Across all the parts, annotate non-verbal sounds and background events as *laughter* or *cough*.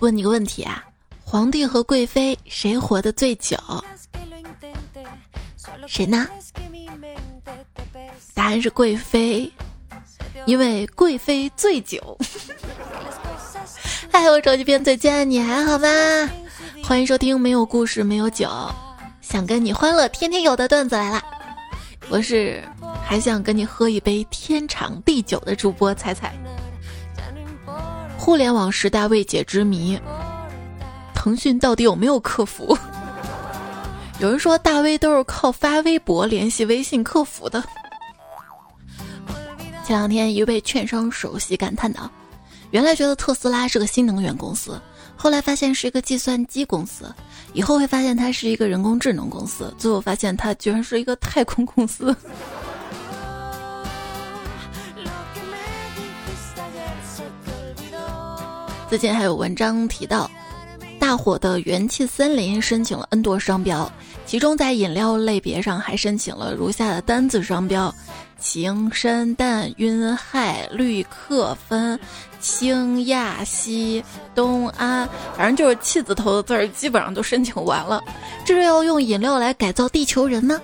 问你个问题啊，皇帝和贵妃谁活得最久？谁呢？答案是贵妃，因为贵妃醉酒。嗨，*laughs* 我手机边最贱，你还好吗？欢迎收听没有故事没有酒，想跟你欢乐天天有的段子来了。我是还想跟你喝一杯天长地久的主播彩彩。互联网时代未解之谜，腾讯到底有没有客服？*laughs* 有人说大 V 都是靠发微博联系微信客服的。前两天一位券商首席感叹道：“原来觉得特斯拉是个新能源公司，后来发现是一个计算机公司，以后会发现它是一个人工智能公司，最后发现它居然是一个太空公司。”最近还有文章提到，大火的元气森林申请了 N 多商标，其中在饮料类别上还申请了如下的单字商标：情、山、淡、晕、害、氯、氪、酚、氢、亚、西、东、安，反正就是气字头的字儿，基本上都申请完了。这是要用饮料来改造地球人吗？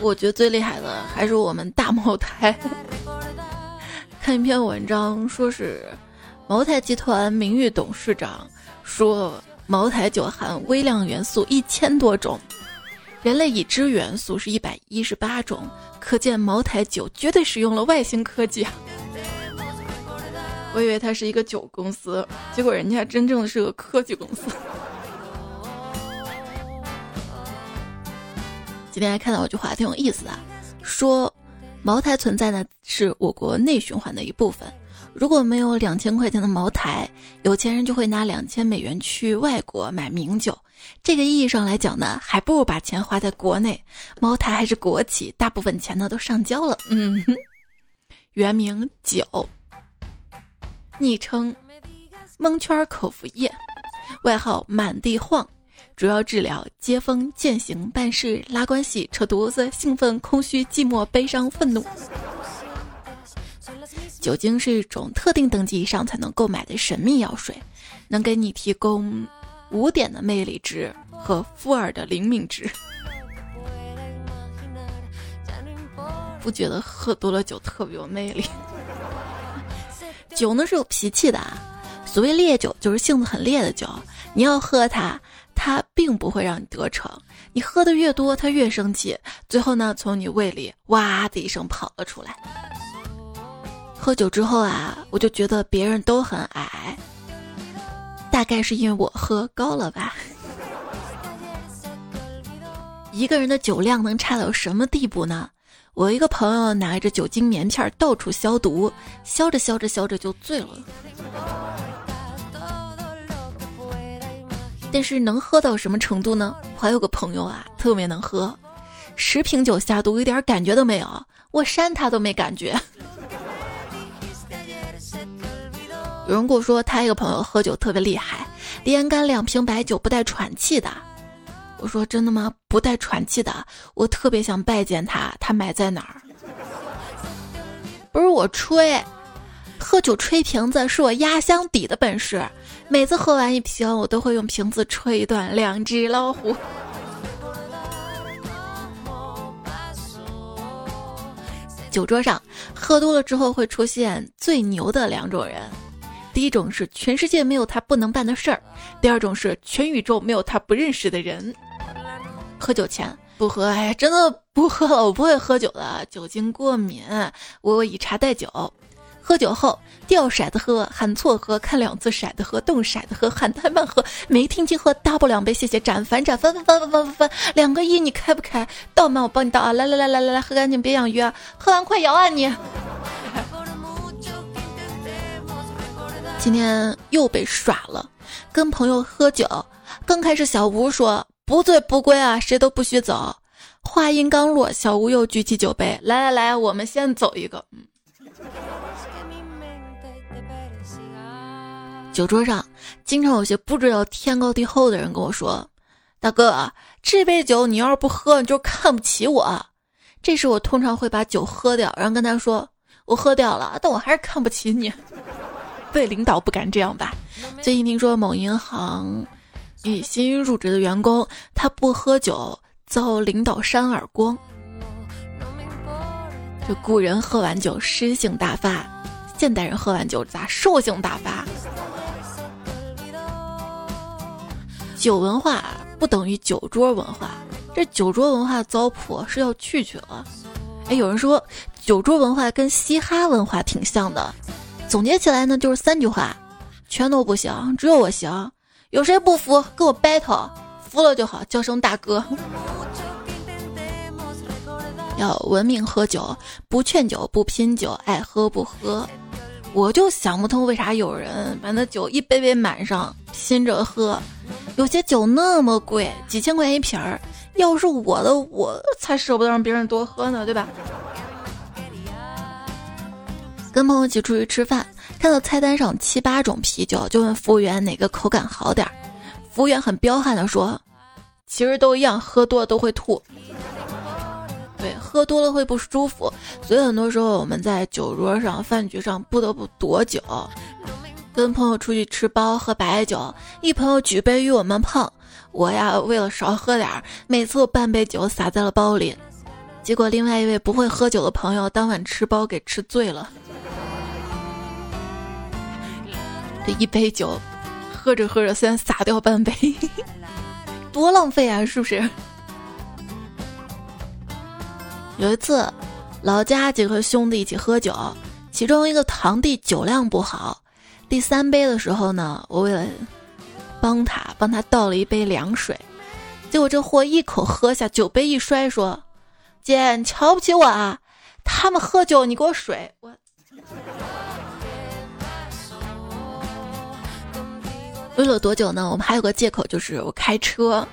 我觉得最厉害的还是我们大茅台。看一篇文章，说是茅台集团名誉董事长说，茅台酒含微量元素一千多种，人类已知元素是一百一十八种，可见茅台酒绝对使用了外星科技啊！我以为它是一个酒公司，结果人家真正的是个科技公司。今天还看到一句话挺有意思的，说。茅台存在呢，是我国内循环的一部分。如果没有两千块钱的茅台，有钱人就会拿两千美元去外国买名酒。这个意义上来讲呢，还不如把钱花在国内。茅台还是国企，大部分钱呢都上交了。嗯，原名酒，昵称蒙圈口服液，外号满地晃。主要治疗接风、践行、办事、拉关系、扯犊子、兴奋、空虚、寂寞、悲伤、愤怒。酒精是一种特定等级以上才能购买的神秘药水，能给你提供五点的魅力值和负二的灵敏值。不觉得喝多了酒特别有魅力？酒呢是有脾气的，所谓烈酒就是性子很烈的酒，你要喝它。并不会让你得逞，你喝的越多，他越生气，最后呢，从你胃里哇的一声跑了出来。喝酒之后啊，我就觉得别人都很矮，大概是因为我喝高了吧。一个人的酒量能差到什么地步呢？我一个朋友拿着酒精棉片到处消毒，消着消着消着就醉了。但是能喝到什么程度呢？我还有个朋友啊，特别能喝，十瓶酒下肚一点感觉都没有，我扇他都没感觉。有人跟我说他一个朋友喝酒特别厉害，连干两瓶白酒不带喘气的。我说真的吗？不带喘气的，我特别想拜见他，他埋在哪儿？不是我吹，喝酒吹瓶子是我压箱底的本事。每次喝完一瓶，我都会用瓶子吹断两只老虎。酒桌上喝多了之后会出现最牛的两种人，第一种是全世界没有他不能办的事儿，第二种是全宇宙没有他不认识的人。喝酒前不喝，哎，真的不喝了，我不会喝酒的，酒精过敏，我以茶代酒。喝酒后掉骰子喝，喊错喝，看两次骰子喝，动骰子喝，喊太慢喝，没听清喝，double 两杯，谢谢，斩反斩翻翻翻翻翻翻，两个一，你开不开？倒满我帮你倒啊！来来来来来来，喝干净，别养鱼啊！喝完快摇啊你！今天又被耍了，跟朋友喝酒，刚开始小吴说不醉不归啊，谁都不许走。话音刚落，小吴又举起酒杯，来来来，我们先走一个。嗯。酒桌上，经常有些不知道天高地厚的人跟我说：“大哥，这杯酒你要是不喝，你就看不起我。”这时我通常会把酒喝掉，然后跟他说：“我喝掉了，但我还是看不起你。*laughs* ”对领导不敢这样吧？最近听说某银行一新入职的员工，他不喝酒遭领导扇耳光。这古人喝完酒诗性大发，现代人喝完酒咋兽性大发？酒文化不等于酒桌文化，这酒桌文化糟粕是要去去了。哎，有人说酒桌文化跟嘻哈文化挺像的，总结起来呢就是三句话：全都不行，只有我行。有谁不服跟我 battle，服了就好，叫声大哥。要文明喝酒，不劝酒，不拼酒，爱喝不喝。我就想不通为啥有人把那酒一杯杯满上，拼着喝。有些酒那么贵，几千块钱一瓶儿，要是我的，我才舍不得让别人多喝呢，对吧？跟朋友一起出去吃饭，看到菜单上七八种啤酒，就问服务员哪个口感好点儿。服务员很彪悍的说：“其实都一样，喝多了都会吐。”对，喝多了会不舒服，所以很多时候我们在酒桌上、饭局上不得不躲酒。跟朋友出去吃包喝白酒，一朋友举杯与我们碰，我呀为了少喝点儿，每次我半杯酒洒在了包里，结果另外一位不会喝酒的朋友当晚吃包给吃醉了。这一杯酒，喝着喝着先洒掉半杯，*laughs* 多浪费啊，是不是？有一次，老家几个兄弟一起喝酒，其中一个堂弟酒量不好。第三杯的时候呢，我为了帮他，帮他倒了一杯凉水，结果这货一口喝下，酒杯一摔，说：“姐，你瞧不起我啊？他们喝酒，你给我水。”我为了躲酒呢，我们还有个借口，就是我开车。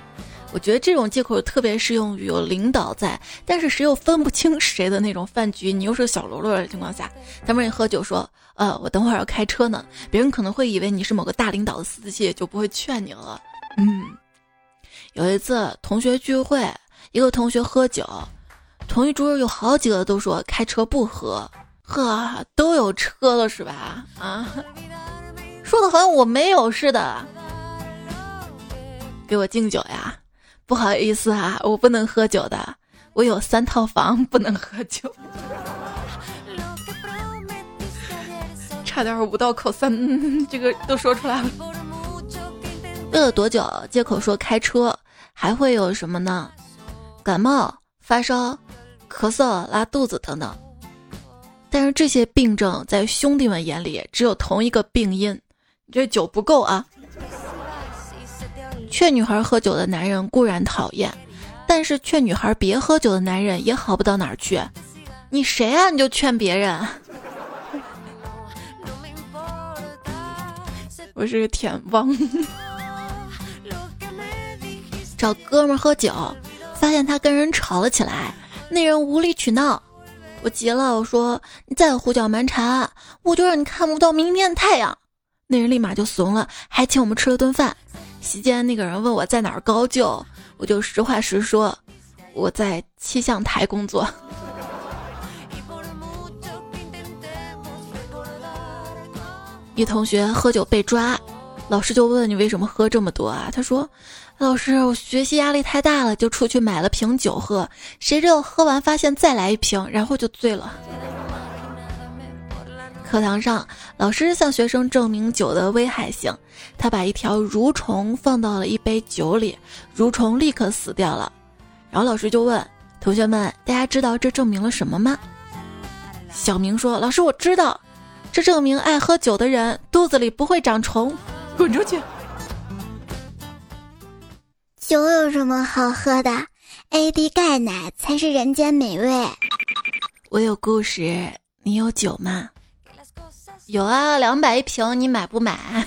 我觉得这种借口特别适用于有领导在，但是谁又分不清谁的那种饭局，你又是小喽啰的情况下，咱们一喝酒说，呃，我等会儿要开车呢，别人可能会以为你是某个大领导的司机，就不会劝你了。嗯，有一次同学聚会，一个同学喝酒，同一桌有好几个都说开车不喝，呵，都有车了是吧？啊，说的好像我没有似的，给我敬酒呀。不好意思啊，我不能喝酒的，我有三套房，不能喝酒。差点五道口三，这个都说出来了。饿了多久，借口说开车，还会有什么呢？感冒、发烧、咳嗽、拉肚子等等。但是这些病症在兄弟们眼里只有同一个病因，你这酒不够啊。劝女孩喝酒的男人固然讨厌，但是劝女孩别喝酒的男人也好不到哪儿去。你谁啊？你就劝别人？*laughs* 我是个舔汪，*laughs* 找哥们喝酒，发现他跟人吵了起来，那人无理取闹，我急了，我说你再胡搅蛮缠，我就让你看不到明天的太阳。那人立马就怂了，还请我们吃了顿饭。席间，那个人问我在哪儿高就，我就实话实说，我在气象台工作。*laughs* 一同学喝酒被抓，老师就问你为什么喝这么多啊？他说：“老师，我学习压力太大了，就出去买了瓶酒喝，谁知道喝完发现再来一瓶，然后就醉了。”课堂上，老师向学生证明酒的危害性。他把一条蠕虫放到了一杯酒里，蠕虫立刻死掉了。然后老师就问同学们：“大家知道这证明了什么吗？”小明说：“老师，我知道，这证明爱喝酒的人肚子里不会长虫。”滚出去！酒有什么好喝的？AD 钙奶才是人间美味。我有故事，你有酒吗？有啊，两百一瓶，你买不买？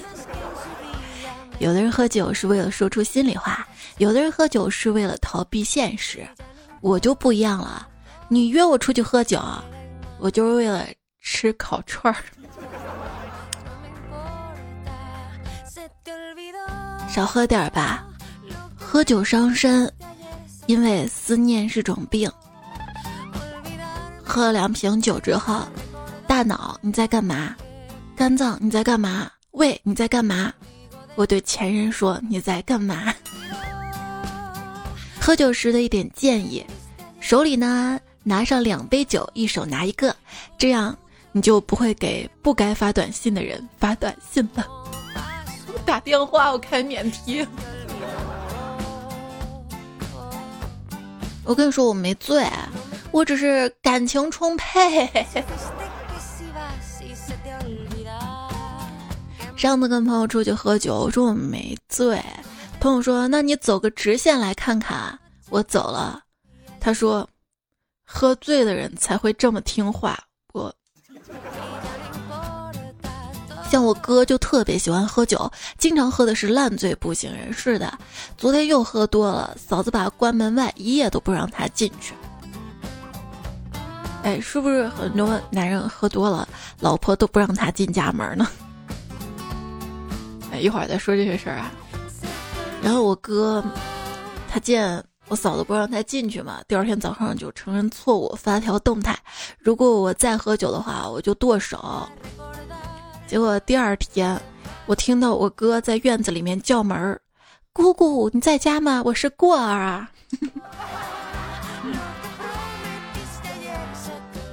有的人喝酒是为了说出心里话，有的人喝酒是为了逃避现实，我就不一样了。你约我出去喝酒，我就是为了吃烤串儿。少喝点儿吧，喝酒伤身，因为思念是种病。喝了两瓶酒之后，大脑你在干嘛？肝脏你在干嘛？胃你在干嘛？我对前任说你在干嘛？*laughs* 喝酒时的一点建议：手里呢拿上两杯酒，一手拿一个，这样你就不会给不该发短信的人发短信了。*laughs* 打电话我开免提。我跟你说我没醉，我只是感情充沛。上次跟朋友出去喝酒，我说我没醉，朋友说那你走个直线来看看。我走了，他说，喝醉的人才会这么听话。我像我哥就特别喜欢喝酒，经常喝的是烂醉不省人事的。昨天又喝多了，嫂子把他关门外，一夜都不让他进去。哎，是不是很多男人喝多了，老婆都不让他进家门呢？一会儿再说这些事儿啊。然后我哥，他见我嫂子不让他进去嘛，第二天早上就承认错误，发条动态：如果我再喝酒的话，我就剁手。结果第二天，我听到我哥在院子里面叫门儿：“姑姑，你在家吗？我是过儿啊。*laughs* ”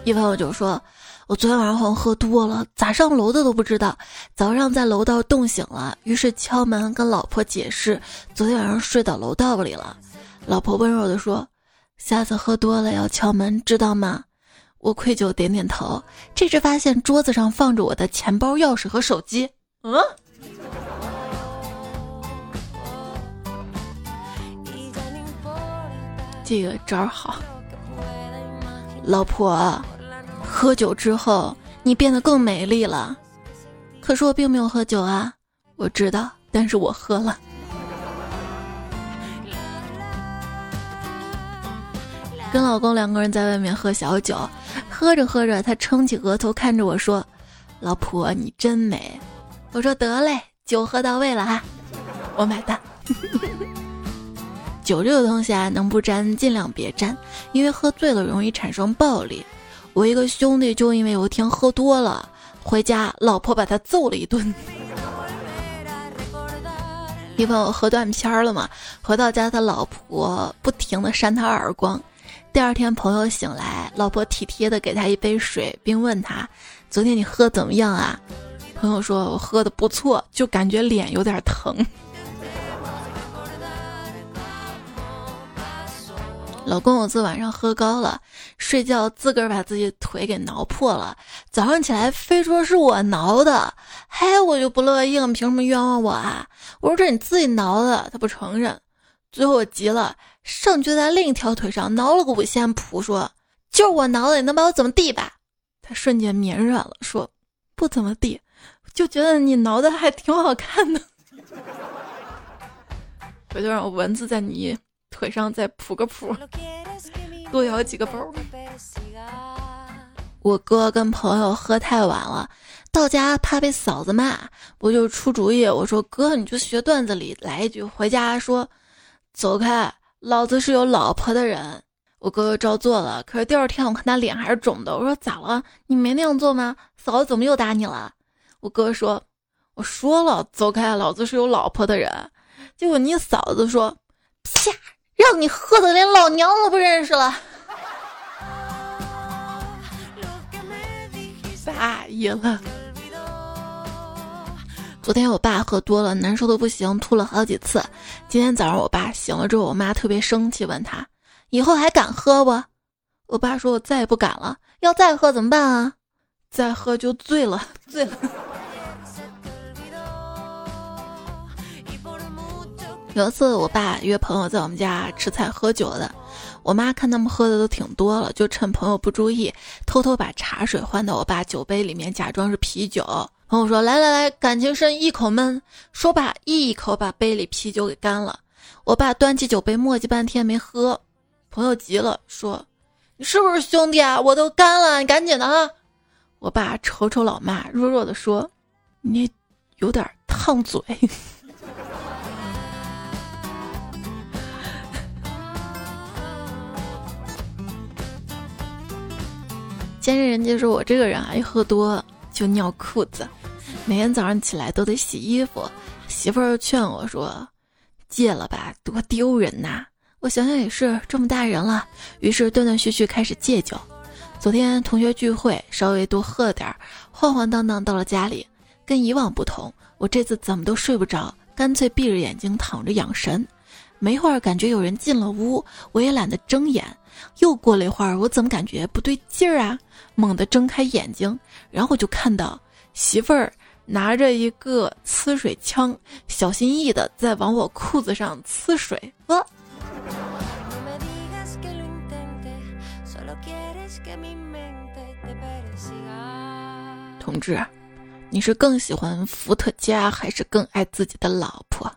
一朋友就说。我昨天晚上好像喝多了，咋上楼的都不知道。早上在楼道冻醒了，于是敲门跟老婆解释，昨天晚上睡到楼道里了。老婆温柔地说：“下次喝多了要敲门，知道吗？”我愧疚点点头。这时发现桌子上放着我的钱包、钥匙和手机。嗯，这个招好，老婆。喝酒之后，你变得更美丽了。可是我并没有喝酒啊，我知道，但是我喝了。跟老公两个人在外面喝小酒，喝着喝着，他撑起额头看着我说：“老婆，你真美。”我说：“得嘞，酒喝到位了哈，我买单。*laughs* ”酒这个东西啊，能不沾尽量别沾，因为喝醉了容易产生暴力。我一个兄弟就因为有一天喝多了，回家老婆把他揍了一顿。一朋友喝断片儿了嘛，回到家他老婆不停的扇他耳光。第二天朋友醒来，老婆体贴的给他一杯水，并问他：“昨天你喝怎么样啊？”朋友说：“我喝的不错，就感觉脸有点疼。”老公，我昨晚上喝高了，睡觉自个儿把自己腿给挠破了。早上起来非说是我挠的，嘿，我就不乐意了，凭什么冤枉我啊？我说这你自己挠的，他不承认。最后我急了，上去在另一条腿上挠了个五线谱，说就是我挠的，你能把我怎么地吧？他瞬间绵软了，说不怎么地，就觉得你挠的还挺好看的。*laughs* 回头让我蚊子在你。腿上再铺个谱，*laughs* 多摇几个包。*laughs* 我哥跟朋友喝太晚了，到家怕被嫂子骂，我就出主意，我说哥，你就学段子里来一句，回家说走开，老子是有老婆的人。我哥哥照做了，可是第二天我看他脸还是肿的，我说咋了？你没那样做吗？嫂子怎么又打你了？我哥说，我说了走开，老子是有老婆的人。结果你嫂子说，啪。让你喝的连老娘都不认识了，大意了。昨天我爸喝多了，难受的不行，吐了好几次。今天早上我爸醒了之后，我妈特别生气，问他以后还敢喝不？我爸说：“我再也不敢了。要再喝怎么办啊？再喝就醉了，醉了。”有一次，我爸约朋友在我们家吃菜喝酒的，我妈看他们喝的都挺多了，就趁朋友不注意，偷偷把茶水换到我爸酒杯里面，假装是啤酒。朋友说：“来来来，感情深，一口闷。”说罢，一口把杯里啤酒给干了。我爸端起酒杯，磨叽半天没喝。朋友急了，说：“你是不是兄弟啊？我都干了，你赶紧的啊！”我爸瞅瞅老妈，弱弱的说：“你有点烫嘴。”先是人家说我这个人啊，一喝多就尿裤子。每天早上起来都得洗衣服，媳妇儿劝我说：“戒了吧，多丢人呐！”我想想也是，这么大人了，于是断断续续开始戒酒。昨天同学聚会，稍微多喝了点儿，晃晃荡荡到了家里。跟以往不同，我这次怎么都睡不着，干脆闭着眼睛躺着养神。没一会儿感觉有人进了屋，我也懒得睁眼。又过了一会儿，我怎么感觉不对劲儿啊？猛地睁开眼睛，然后就看到媳妇儿拿着一个呲水枪，小心翼翼的在往我裤子上呲水。呃同志，你是更喜欢伏特加，还是更爱自己的老婆？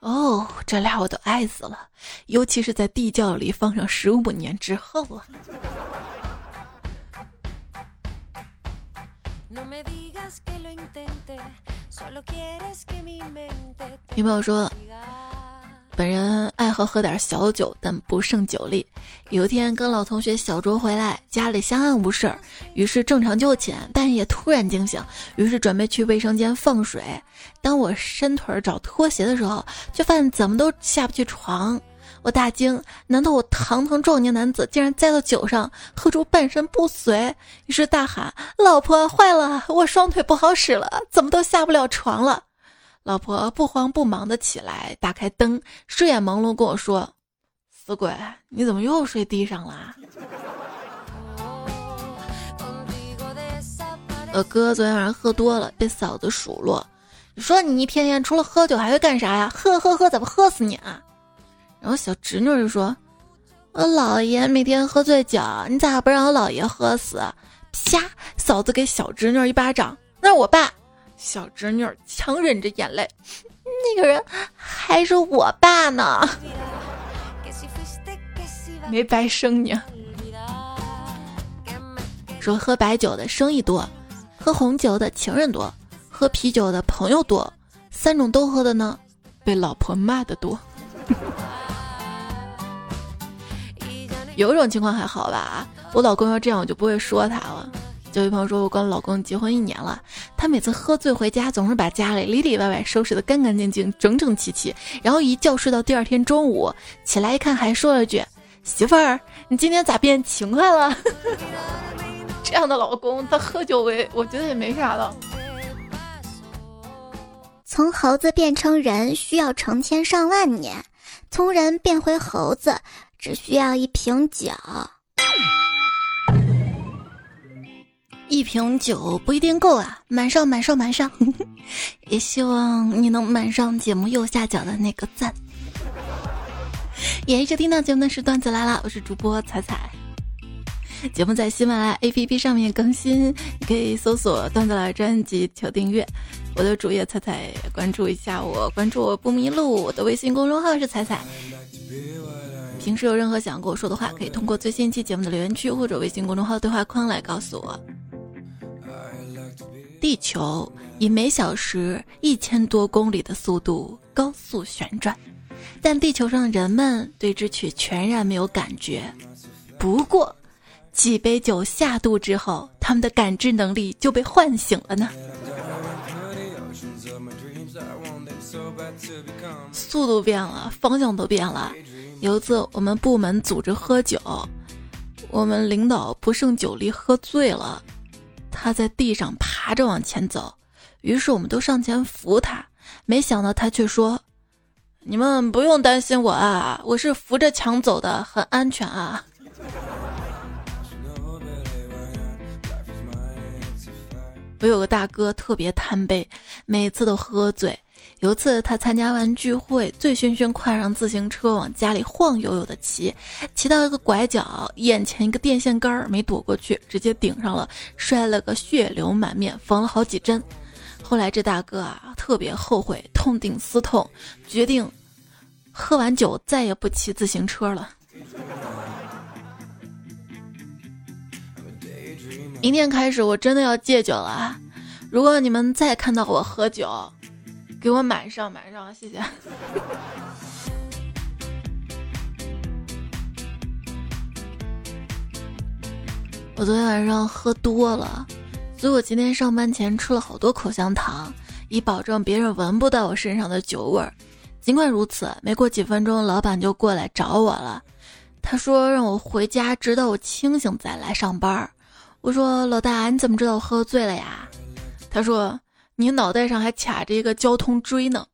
哦，这俩我都爱死了，尤其是在地窖里放上十五年之后啊！女朋友说。本人爱喝喝点小酒，但不胜酒力。有一天跟老同学小酌回来，家里相安无事，于是正常就寝。半夜突然惊醒，于是准备去卫生间放水。当我伸腿找拖鞋的时候，却发现怎么都下不去床。我大惊，难道我堂堂壮年男子竟然栽到酒上，喝出半身不遂？于是大喊：“老婆，坏了，我双腿不好使了，怎么都下不了床了。”老婆不慌不忙的起来，打开灯，睡眼朦胧跟我说：“死鬼，你怎么又睡地上了？”我哥昨天晚上喝多了，被嫂子数落：“你说你一天天除了喝酒还会干啥呀？喝喝喝，怎么喝死你啊？”然后小侄女就说：“我姥爷每天喝醉酒，你咋不让我姥爷喝死？”啪！嫂子给小侄女一巴掌：“那是我爸。”小侄女强忍着眼泪，那个人还是我爸呢，没白生你。说喝白酒的生意多，喝红酒的情人多，喝啤酒的朋友多，三种都喝的呢，被老婆骂的多。*laughs* 有一种情况还好吧，我老公要这样，我就不会说他了。有位朋友说，我跟老公结婚一年了，他每次喝醉回家，总是把家里里里外外收拾得干干净净、整整齐齐，然后一觉睡到第二天中午，起来一看，还说了句：“媳妇儿，你今天咋变勤快了？” *laughs* 这样的老公，他喝酒为我觉得也没啥的。从猴子变成人需要成千上万年，从人变回猴子只需要一瓶酒。一瓶酒不一定够啊，满上满上满上，*laughs* 也希望你能满上节目右下角的那个赞。也一直听到节目的是段子来了，我是主播彩彩。节目在喜马拉雅 APP 上面更新，你可以搜索段子来专辑求订阅。我的主页彩彩关注一下我，关注我不迷路。我的微信公众号是彩彩。平时有任何想跟我说的话，可以通过最新一期节目的留言区或者微信公众号对话框来告诉我。地球以每小时一千多公里的速度高速旋转，但地球上的人们对之却全然没有感觉。不过，几杯酒下肚之后，他们的感知能力就被唤醒了呢。速度变了，方向都变了。有一次，我们部门组织喝酒，我们领导不胜酒力，喝醉了。他在地上爬着往前走，于是我们都上前扶他，没想到他却说：“你们不用担心我啊，我是扶着墙走的，很安全啊。”我有个大哥特别贪杯，每次都喝醉。有一次，他参加完聚会，醉醺醺，跨上自行车往家里晃悠悠的骑，骑到一个拐角，眼前一个电线杆儿没躲过去，直接顶上了，摔了个血流满面，缝了好几针。后来这大哥啊，特别后悔，痛定思痛，决定喝完酒再也不骑自行车了。明天开始，我真的要戒酒了。如果你们再看到我喝酒，给我满上满上，谢谢。*laughs* 我昨天晚上喝多了，所以我今天上班前吃了好多口香糖，以保证别人闻不到我身上的酒味儿。尽管如此，没过几分钟，老板就过来找我了。他说让我回家，直到我清醒再来上班。我说老大，你怎么知道我喝醉了呀？他说你脑袋上还卡着一个交通锥呢。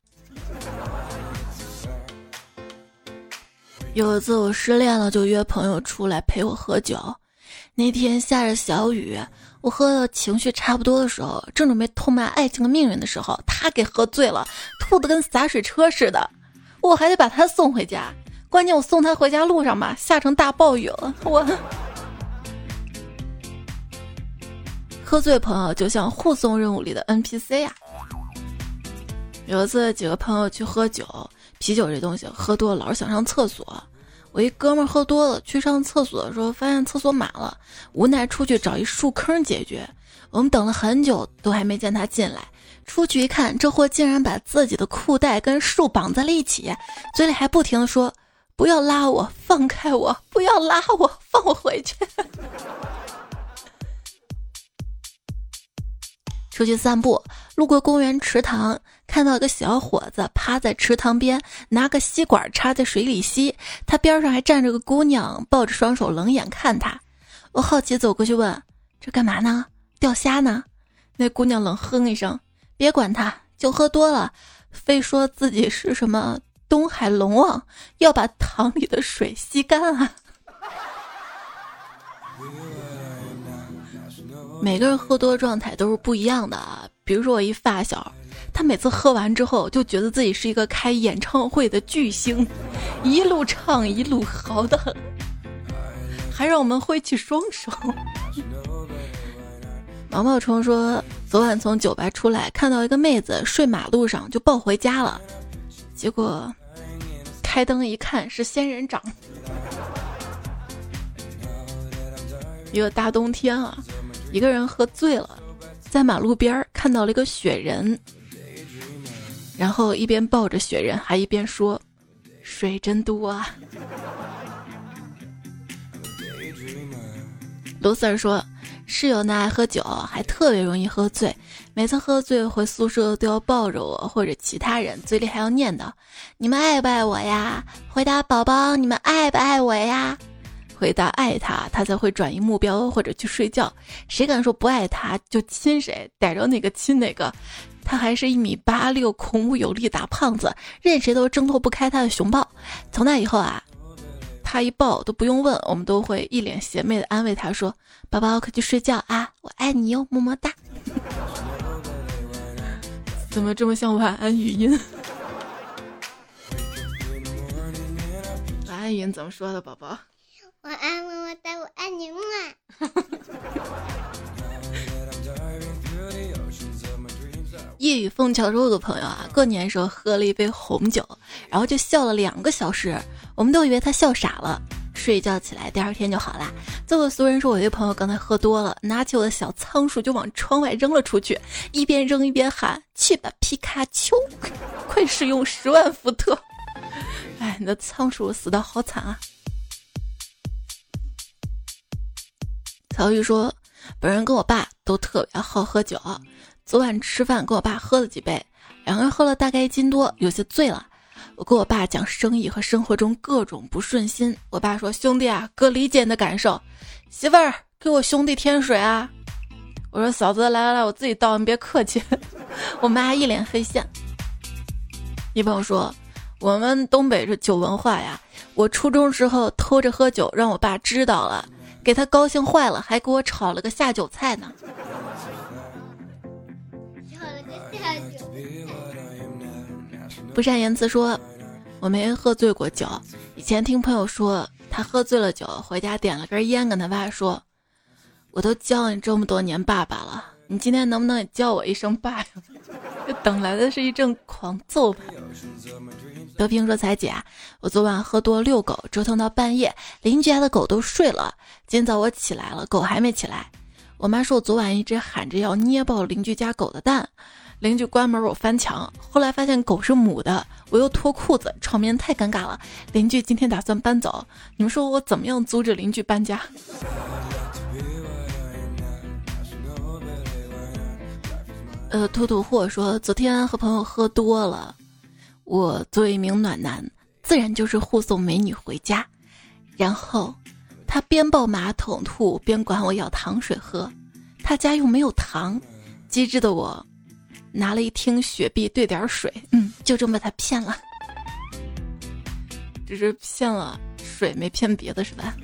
有一次我失恋了，就约朋友出来陪我喝酒。那天下着小雨，我喝的情绪差不多的时候，正准备痛骂爱情的命运的时候，他给喝醉了，吐的跟洒水车似的，我还得把他送回家。关键我送他回家路上吧，下成大暴雨了。我喝醉朋友就像护送任务里的 NPC 呀。有一次几个朋友去喝酒。啤酒这东西喝多了老是想上厕所，我一哥们儿喝多了去上厕所的时候发现厕所满了，无奈出去找一树坑解决。我们等了很久都还没见他进来，出去一看，这货竟然把自己的裤带跟树绑在了一起，嘴里还不停的说：“不要拉我，放开我，不要拉我，放我回去。”出去散步，路过公园池塘，看到一个小伙子趴在池塘边，拿个吸管插在水里吸。他边上还站着个姑娘，抱着双手冷眼看他。我好奇走过去问：“这干嘛呢？钓虾呢？”那姑娘冷哼一声：“别管他，酒喝多了，非说自己是什么东海龙王，要把塘里的水吸干啊。*laughs* ”每个人喝多的状态都是不一样的啊。比如说我一发小，他每次喝完之后就觉得自己是一个开演唱会的巨星，*laughs* 一路唱一路嚎的很，还让我们挥起双手。*laughs* 毛毛虫说，昨晚从酒吧出来，看到一个妹子睡马路上，就抱回家了。结果开灯一看，是仙人掌。*laughs* 一个大冬天啊。一个人喝醉了，在马路边看到了一个雪人，然后一边抱着雪人，还一边说：“水真多啊。”卢 Sir 说，室友呢爱喝酒，还特别容易喝醉，每次喝醉回宿舍都要抱着我或者其他人，嘴里还要念叨：“你们爱不爱我呀？”回答宝宝：“你们爱不爱我呀？”回答爱他，他才会转移目标或者去睡觉。谁敢说不爱他就亲谁，逮着哪个亲哪个。他还是一米八六，孔武有力大胖子，任谁都挣脱不开他的熊抱。从那以后啊，他一抱都不用问，我们都会一脸邪魅的安慰他说：“宝宝快去睡觉啊，我爱你哟，么么哒。”怎么这么像晚安语音？*laughs* 晚安语音怎么说的，宝宝？晚安，么么哒，我爱你嘛。*laughs* 夜雨凤桥说：“有个朋友啊，过年时候喝了一杯红酒，然后就笑了两个小时，我们都以为他笑傻了。睡觉起来，第二天就好啦。最后俗人说，我一个朋友刚才喝多了，拿起我的小仓鼠就往窗外扔了出去，一边扔一边喊：去吧，皮卡丘！*laughs* 快使用十万伏特！*laughs* 哎，你的仓鼠死的好惨啊！”曹玉说：“本人跟我爸都特别好喝酒，昨晚吃饭跟我爸喝了几杯，两个人喝了大概一斤多，有些醉了。我跟我爸讲生意和生活中各种不顺心，我爸说：‘兄弟啊，哥理解你的感受。’媳妇儿，给我兄弟添水啊！我说：‘嫂子，来来来，我自己倒，你别客气。*laughs* ’我妈一脸黑线。一朋友说：‘我们东北这酒文化呀，我初中时候偷着喝酒，让我爸知道了。’给他高兴坏了，还给我炒了个下酒菜呢。不善言辞说，我没喝醉过酒。以前听朋友说，他喝醉了酒，回家点了根烟，跟他爸说：“我都叫你这么多年爸爸了，你今天能不能也叫我一声爸呀？”等来的是一阵狂揍吧。德平说：“彩姐，我昨晚喝多遛狗，折腾到半夜，邻居家的狗都睡了。今早我起来了，狗还没起来。我妈说我昨晚一直喊着要捏爆邻居家狗的蛋。邻居关门，我翻墙，后来发现狗是母的，我又脱裤子，场面太尴尬了。邻居今天打算搬走，你们说我怎么样阻止邻居搬家？” *laughs* 呃，兔兔货说昨天和朋友喝多了，我作为一名暖男，自然就是护送美女回家，然后他边抱马桶吐边管我要糖水喝，他家又没有糖，机智的我拿了一听雪碧兑点水，嗯，就这么把他骗了，只是骗了水没骗别的是吧？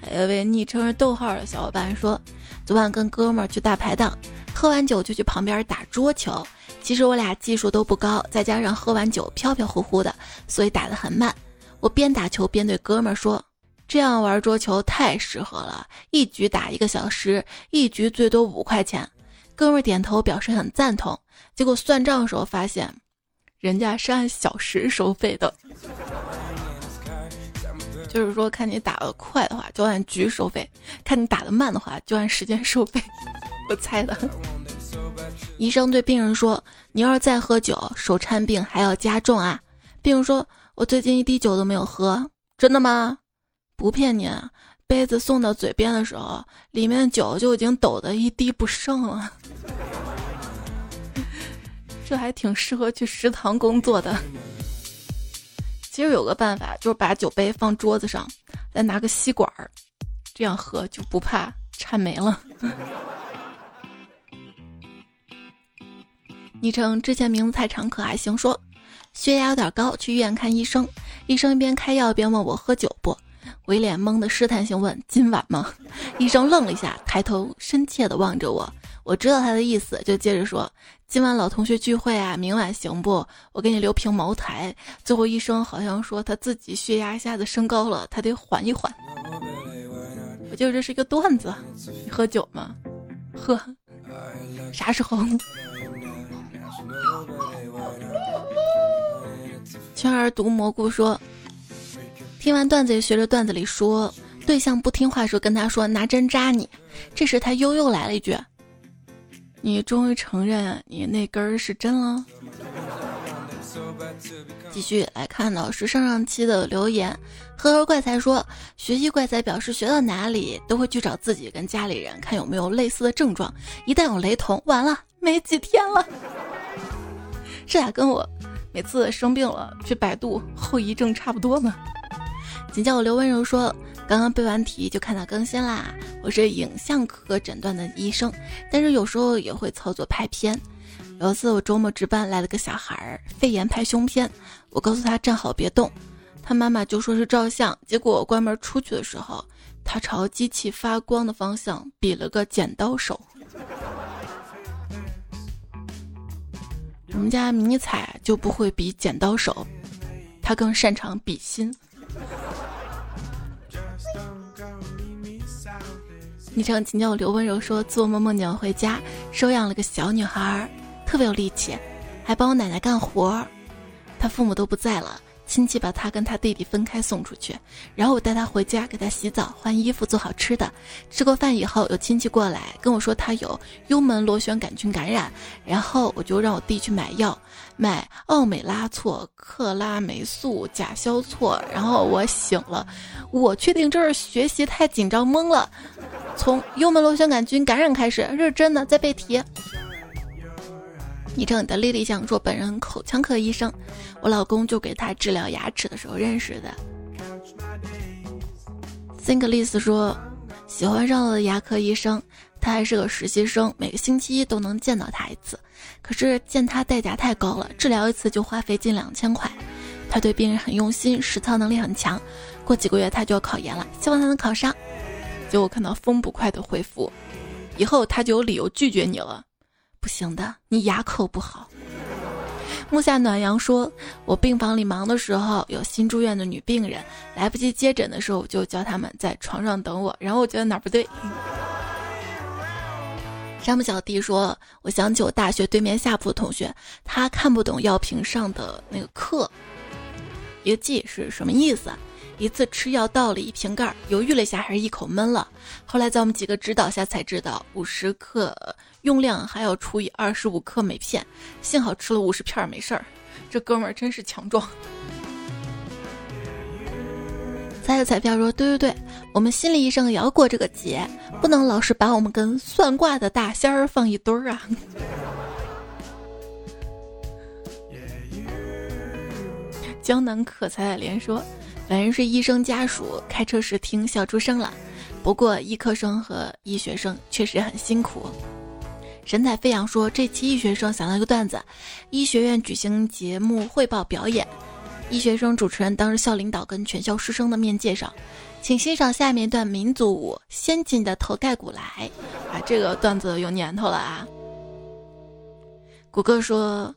还有位昵称是逗号的小伙伴说。昨晚跟哥们儿去大排档，喝完酒就去旁边打桌球。其实我俩技术都不高，再加上喝完酒飘飘忽忽的，所以打得很慢。我边打球边对哥们儿说：“这样玩桌球太适合了，一局打一个小时，一局最多五块钱。”哥们儿点头表示很赞同。结果算账的时候发现，人家是按小时收费的。就是说，看你打的快的话，就按局收费；看你打的慢的话，就按时间收费。*laughs* 我猜的。医生对病人说：“你要是再喝酒，手颤病还要加重啊。”病人说：“我最近一滴酒都没有喝，真的吗？不骗你，杯子送到嘴边的时候，里面酒就已经抖得一滴不剩了。*laughs* 这还挺适合去食堂工作的。”其实有个办法，就是把酒杯放桌子上，再拿个吸管儿，这样喝就不怕颤没了。昵称之前名字太长，可还行。说血压有点高，去医院看医生。医生一边开药一边问我喝酒不？我一脸懵的试探性问：“今晚吗？” *laughs* 医生愣了一下，抬头深切的望着我。我知道他的意思，就接着说：“今晚老同学聚会啊，明晚行不？我给你留瓶茅台。”最后医生好像说他自己血压一下子升高了，他得缓一缓。我记得这是一个段子。你喝酒吗？*laughs* 喝。啥时候？圈儿毒蘑菇说：“听完段子，也学着段子里说，对象不听话时，跟他说拿针扎你。这时他悠悠来了一句。”你终于承认你那根儿是针了。继续来看到是上上期的留言，呵呵怪才说，学习怪才表示学到哪里都会去找自己跟家里人看有没有类似的症状，一旦有雷同，完了没几天了。这俩跟我每次生病了去百度后遗症差不多呢。请叫我刘温柔说。刚刚背完题就看到更新啦！我是影像科诊断的医生，但是有时候也会操作拍片。有一次我周末值班来了个小孩儿，肺炎拍胸片，我告诉他站好别动，他妈妈就说是照相。结果我关门出去的时候，他朝机器发光的方向比了个剪刀手。我们家迷彩就不会比剪刀手，他更擅长比心。昵称请叫我刘温柔说，做梦梦见回家收养了个小女孩，特别有力气，还帮我奶奶干活儿。她父母都不在了，亲戚把他跟他弟弟分开送出去，然后我带他回家，给他洗澡、换衣服、做好吃的。吃过饭以后，有亲戚过来跟我说他有幽门螺旋杆菌感染，然后我就让我弟去买药，买奥美拉唑、克拉霉素、甲硝唑。然后我醒了，我确定这是学习太紧张懵了。从幽门螺旋杆菌感染开始，这是真的，在背题。昵称你的丽丽想说，本人口腔科医生，我老公就给他治疗牙齿的时候认识的。Think Liz 说，喜欢上了牙科医生，他还是个实习生，每个星期一都能见到他一次，可是见他代价太高了，治疗一次就花费近两千块。他对病人很用心，实操能力很强。过几个月他就要考研了，希望他能考上。结果看到风不快的回复，以后他就有理由拒绝你了。不行的，你牙口不好。木下暖阳说：“我病房里忙的时候，有新住院的女病人，来不及接诊的时候，我就叫他们在床上等我。然后我觉得哪儿不对。”山姆小弟说：“我想起我大学对面下铺的同学，他看不懂药瓶上的那个克，一个 G 是什么意思。”一次吃药倒了一瓶盖，犹豫了一下，还是一口闷了。后来在我们几个指导下才知道，五十克用量还要除以二十五克每片。幸好吃了五十片没事儿。这哥们儿真是强壮。猜个彩票说：“对对对，我们心理医生也要过这个节，不能老是把我们跟算卦的大仙儿放一堆儿啊。*laughs* ”江南可采的莲说：“本人是医生家属，开车时听笑出声了。不过医科生和医学生确实很辛苦。”神采飞扬说：“这期医学生想到一个段子，医学院举行节目汇报表演。”医学生主持人当着校领导跟全校师生的面介绍，请欣赏下面一段民族舞《先进的头盖骨来》。啊，这个段子有年头了啊！谷歌说：“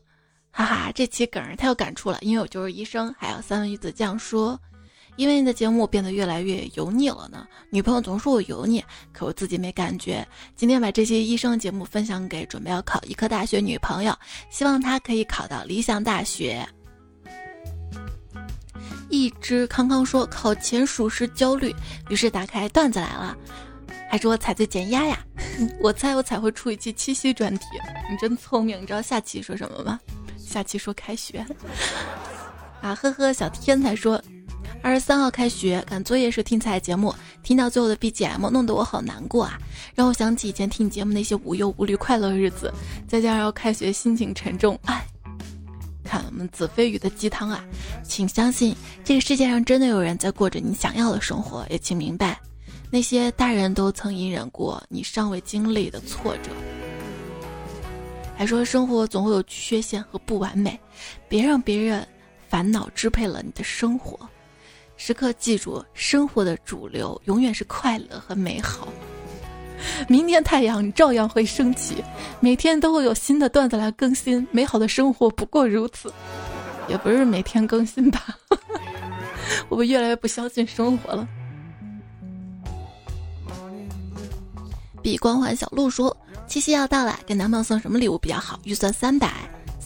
哈哈，这期梗太有感触了，因为我就是医生。”还有三文鱼子酱说：“因为你的节目变得越来越油腻了呢。女朋友总说我油腻，可我自己没感觉。今天把这些医生节目分享给准备要考医科大学女朋友，希望她可以考到理想大学。”一只康康说考前属实焦虑，于是打开段子来了，还说踩最减压呀。*laughs* 我猜我才会出一期七夕专题，你真聪明。你知道下期说什么吗？下期说开学。啊呵呵，小天才说二十三号开学，赶作业时听彩节目，听到最后的 BGM，弄得我好难过啊，让我想起以前听节目那些无忧无虑快乐日子，再加上要开学，心情沉重，唉。看我们子非鱼的鸡汤啊，请相信这个世界上真的有人在过着你想要的生活，也请明白，那些大人都曾隐忍过你尚未经历的挫折。还说生活总会有缺陷和不完美，别让别人烦恼支配了你的生活，时刻记住，生活的主流永远是快乐和美好。明天太阳照样会升起，每天都会有新的段子来更新。美好的生活不过如此，也不是每天更新吧？*laughs* 我们越来越不相信生活了。比光环小鹿说：“七夕要到了，给男朋友送什么礼物比较好？预算三百。”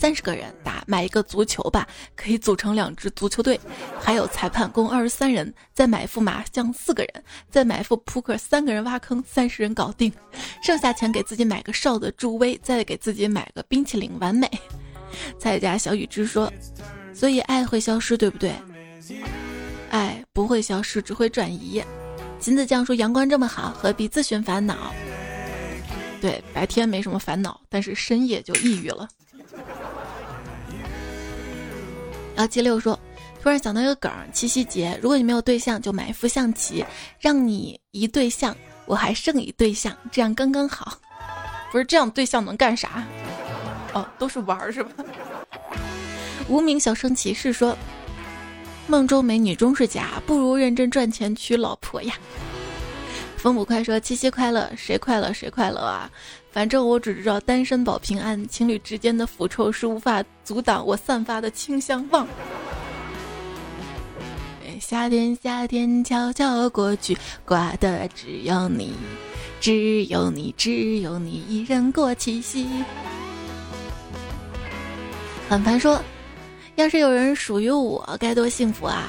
三十个人打买一个足球吧，可以组成两支足球队，还有裁判共二十三人，再买副麻将四个人，再买副扑克三个人挖坑，三十人搞定。剩下钱给自己买个哨子助威，再给自己买个冰淇淋，完美。*laughs* 蔡家小雨之说，所以爱会消失，对不对？爱不会消失，只会转移。金子酱说阳光这么好，何必自寻烦恼？对，白天没什么烦恼，但是深夜就抑郁了。幺七六说：“突然想到一个梗，七夕节，如果你没有对象，就买一副象棋，让你一对象，我还剩一对象，这样刚刚好。不是这样，对象能干啥？哦，都是玩儿是吧？” *laughs* 无名小生骑士说：“梦中美女终是假，不如认真赚钱娶老婆呀。”风捕快说：“七夕快乐，谁快乐谁快乐啊！”反正我只知道单身保平安，情侣之间的腐臭是无法阻挡我散发的清香旺。夏天，夏天悄悄过去，挂的只有你，只有你，只有你一人过七夕。很烦说，要是有人属于我，该多幸福啊！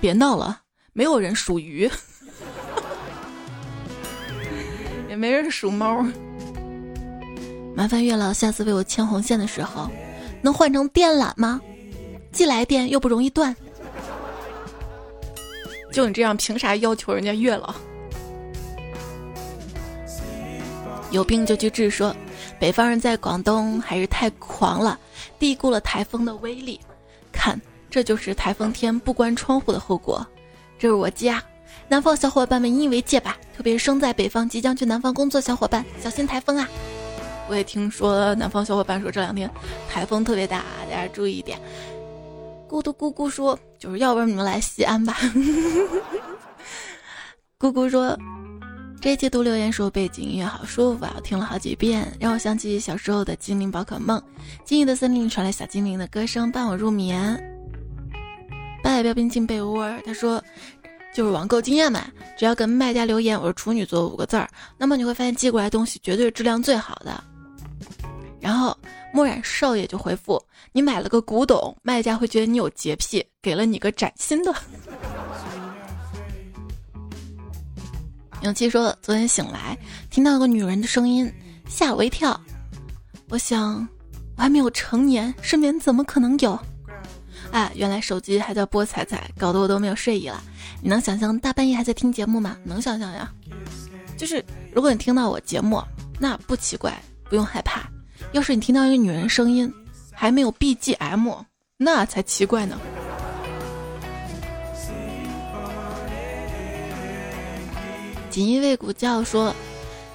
别闹了，没有人属于。没人数猫。麻烦月老下次为我牵红线的时候，能换成电缆吗？既来电又不容易断。就你这样，凭啥要求人家月老？有病就去治。说北方人在广东还是太狂了，低估了台风的威力。看，这就是台风天不关窗户的后果。这是我家。南方小伙伴们引以为戒吧，特别是生在北方即将去南方工作小伙伴，小心台风啊！我也听说南方小伙伴说这两天台风特别大，大家注意一点。咕嘟咕咕说，就是要不然你们来西安吧。*laughs* 咕咕说，这一期读留言时候背景音乐好舒服啊，我听了好几遍，让我想起小时候的精灵宝可梦。静谧的森林传来小精灵的歌声，伴我入眠。白海标兵进被窝，他说。就是网购经验嘛，只要跟卖家留言“我是处女座”五个字儿，那么你会发现寄过来东西绝对是质量最好的。然后墨染少爷就回复：“你买了个古董，卖家会觉得你有洁癖，给了你个崭新的。”勇气说：“昨天醒来听到个女人的声音，吓我一跳。我想我还没有成年，身边怎么可能有？哎，原来手机还在播彩彩，搞得我都没有睡意了。你能想象大半夜还在听节目吗？能想象呀。就是如果你听到我节目，那不奇怪，不用害怕。要是你听到一个女人声音，还没有 BGM，那才奇怪呢。锦衣卫古教说，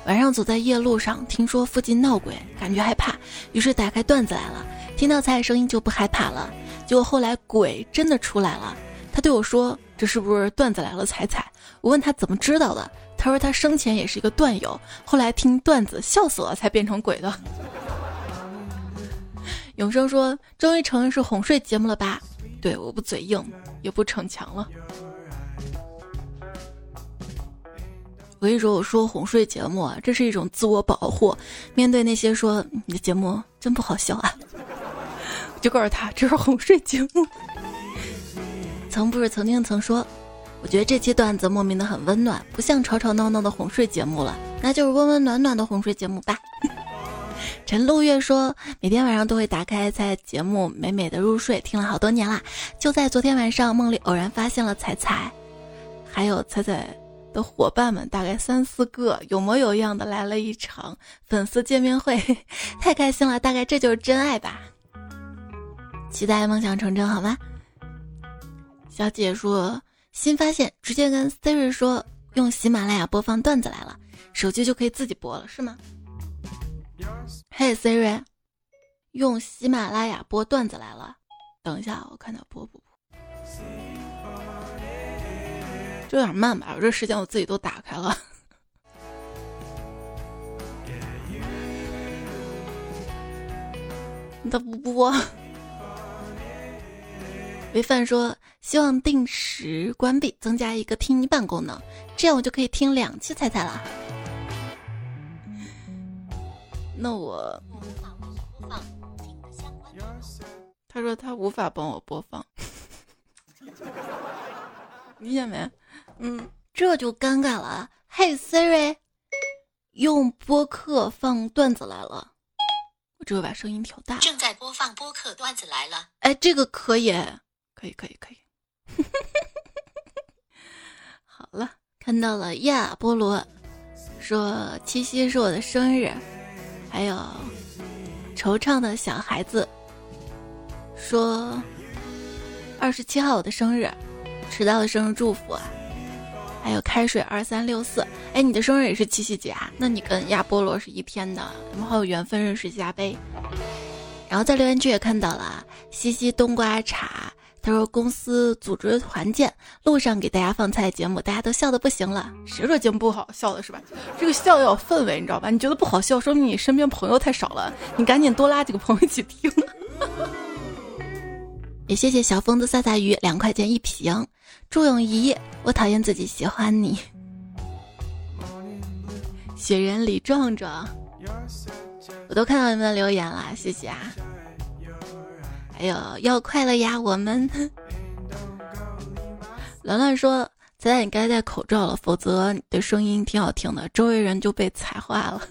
晚上走在夜路上，听说附近闹鬼，感觉害怕，于是打开段子来了。听到彩彩声音就不害怕了。结果后来鬼真的出来了，他对我说：“这是不是段子来了？”彩彩，我问他怎么知道的，他说他生前也是一个段友，后来听段子笑死了才变成鬼的。永生说：“终于承认是哄睡节目了吧？”对，我不嘴硬，也不逞强了。我跟你说，我说哄睡节目啊，这是一种自我保护。面对那些说你的节目真不好笑啊，就告诉他这是哄睡节目。曾不是曾经曾说，我觉得这期段子莫名的很温暖，不像吵吵闹闹的哄睡节目了，那就是温温暖暖的哄睡节目吧。*laughs* 陈露月说，每天晚上都会打开在节目美美的入睡，听了好多年啦。就在昨天晚上，梦里偶然发现了彩彩，还有彩彩。的伙伴们大概三四个，有模有样的来了一场粉丝见面会，*laughs* 太开心了！大概这就是真爱吧。期待梦想成真，好吗？小姐说新发现，直接跟 Siri 说用喜马拉雅播放段子来了，手机就可以自己播了，是吗？嘿 Siri，用喜马拉雅播段子来了，等一下，我看他播不播。有点慢吧，我这时间我自己都打开了。*laughs* 他不播。维范说希望定时关闭，增加一个听一半功能，这样我就可以听两期彩彩了。那我，他说他无法帮我播放，*laughs* 理解没？嗯，这就尴尬了。嘿，Siri，用播客放段子来了。我只会把声音调大。正在播放播客段子来了。哎，这个可以，可以，可以，可以。*laughs* 好了，看到了亚波罗，说七夕是我的生日，还有惆怅的小孩子，说二十七号我的生日，迟到的生日祝福啊。还有开水二三六四，哎，你的生日也是七夕节啊？那你跟亚波罗是一天的，你们好有缘分，认识一下呗。然后在留言区也看到了西西冬瓜茶，他说公司组织团建，路上给大家放菜节目，大家都笑的不行了。谁说节目不好笑的是吧？这个笑要有氛围，你知道吧？你觉得不好笑，说明你身边朋友太少了，你赶紧多拉几个朋友一起听。*laughs* 也谢谢小疯子撒撒鱼，两块钱一瓶。祝永怡，我讨厌自己喜欢你。雪人李壮壮，我都看到你们的留言了，谢谢啊。还有要快乐呀，我们。*laughs* 兰兰说：“仔仔，你该戴口罩了，否则你的声音挺好听的，周围人就被踩化了。”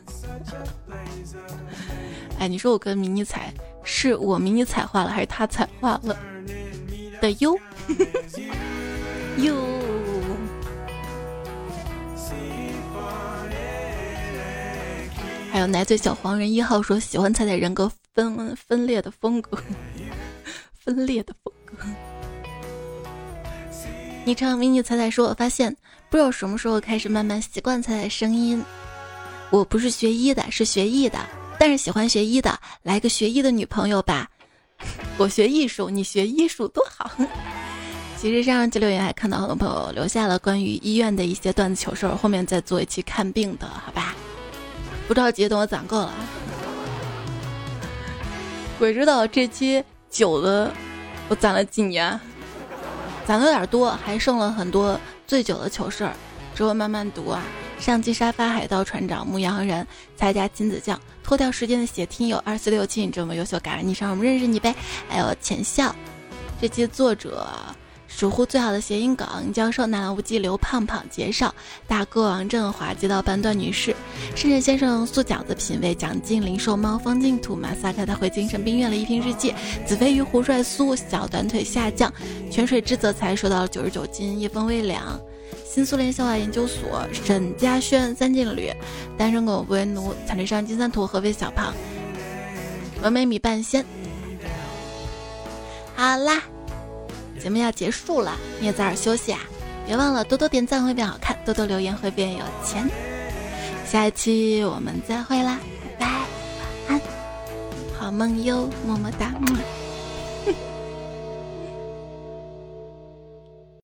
哎，你说我跟迷你踩，是我迷你踩化了，还是他踩化了的哟？哟，还有奶嘴小黄人一号说喜欢彩彩人格分分裂的风格，分裂的风格。昵称迷你彩彩说，我发现不知道什么时候开始慢慢习惯彩彩声音。我不是学医的，是学艺的，但是喜欢学医的，来个学医的女朋友吧。*laughs* 我学艺术，你学医术多好。其实上期留言还看到很多朋友留下了关于医院的一些段子糗事，后面再做一期看病的，好吧？不着急，等我攒够了。*laughs* 鬼知道这期酒的我攒了几年，攒的有点多，还剩了很多醉酒的糗事儿，之后慢慢读啊。上期沙发海盗船长牧羊人才家金子酱脱掉时间的血听友二四六七，你这么优秀，感恩你上我们认识你呗。还有浅笑，这期作者。守护最好的谐音梗，教授纳兰无忌、刘胖胖、杰少、大哥王振华、街道半段女士、深圳先生、素饺子、品味蒋劲、零售猫、方净土、马萨克、他回精神病院了一瓶日记、子飞鱼、胡帅苏、小短腿下降、泉水之泽才收到了九十九斤、夜风微凉、新苏联校外研究所、沈嘉轩、三劲旅、单身狗不为奴、惨绿上金三图、合肥小胖、完美米半仙。好啦。节目要结束了，你也早点休息啊！别忘了多多点赞会变好看，多多留言会变有钱。下一期我们再会啦，拜拜，晚安，好梦哟，么么哒，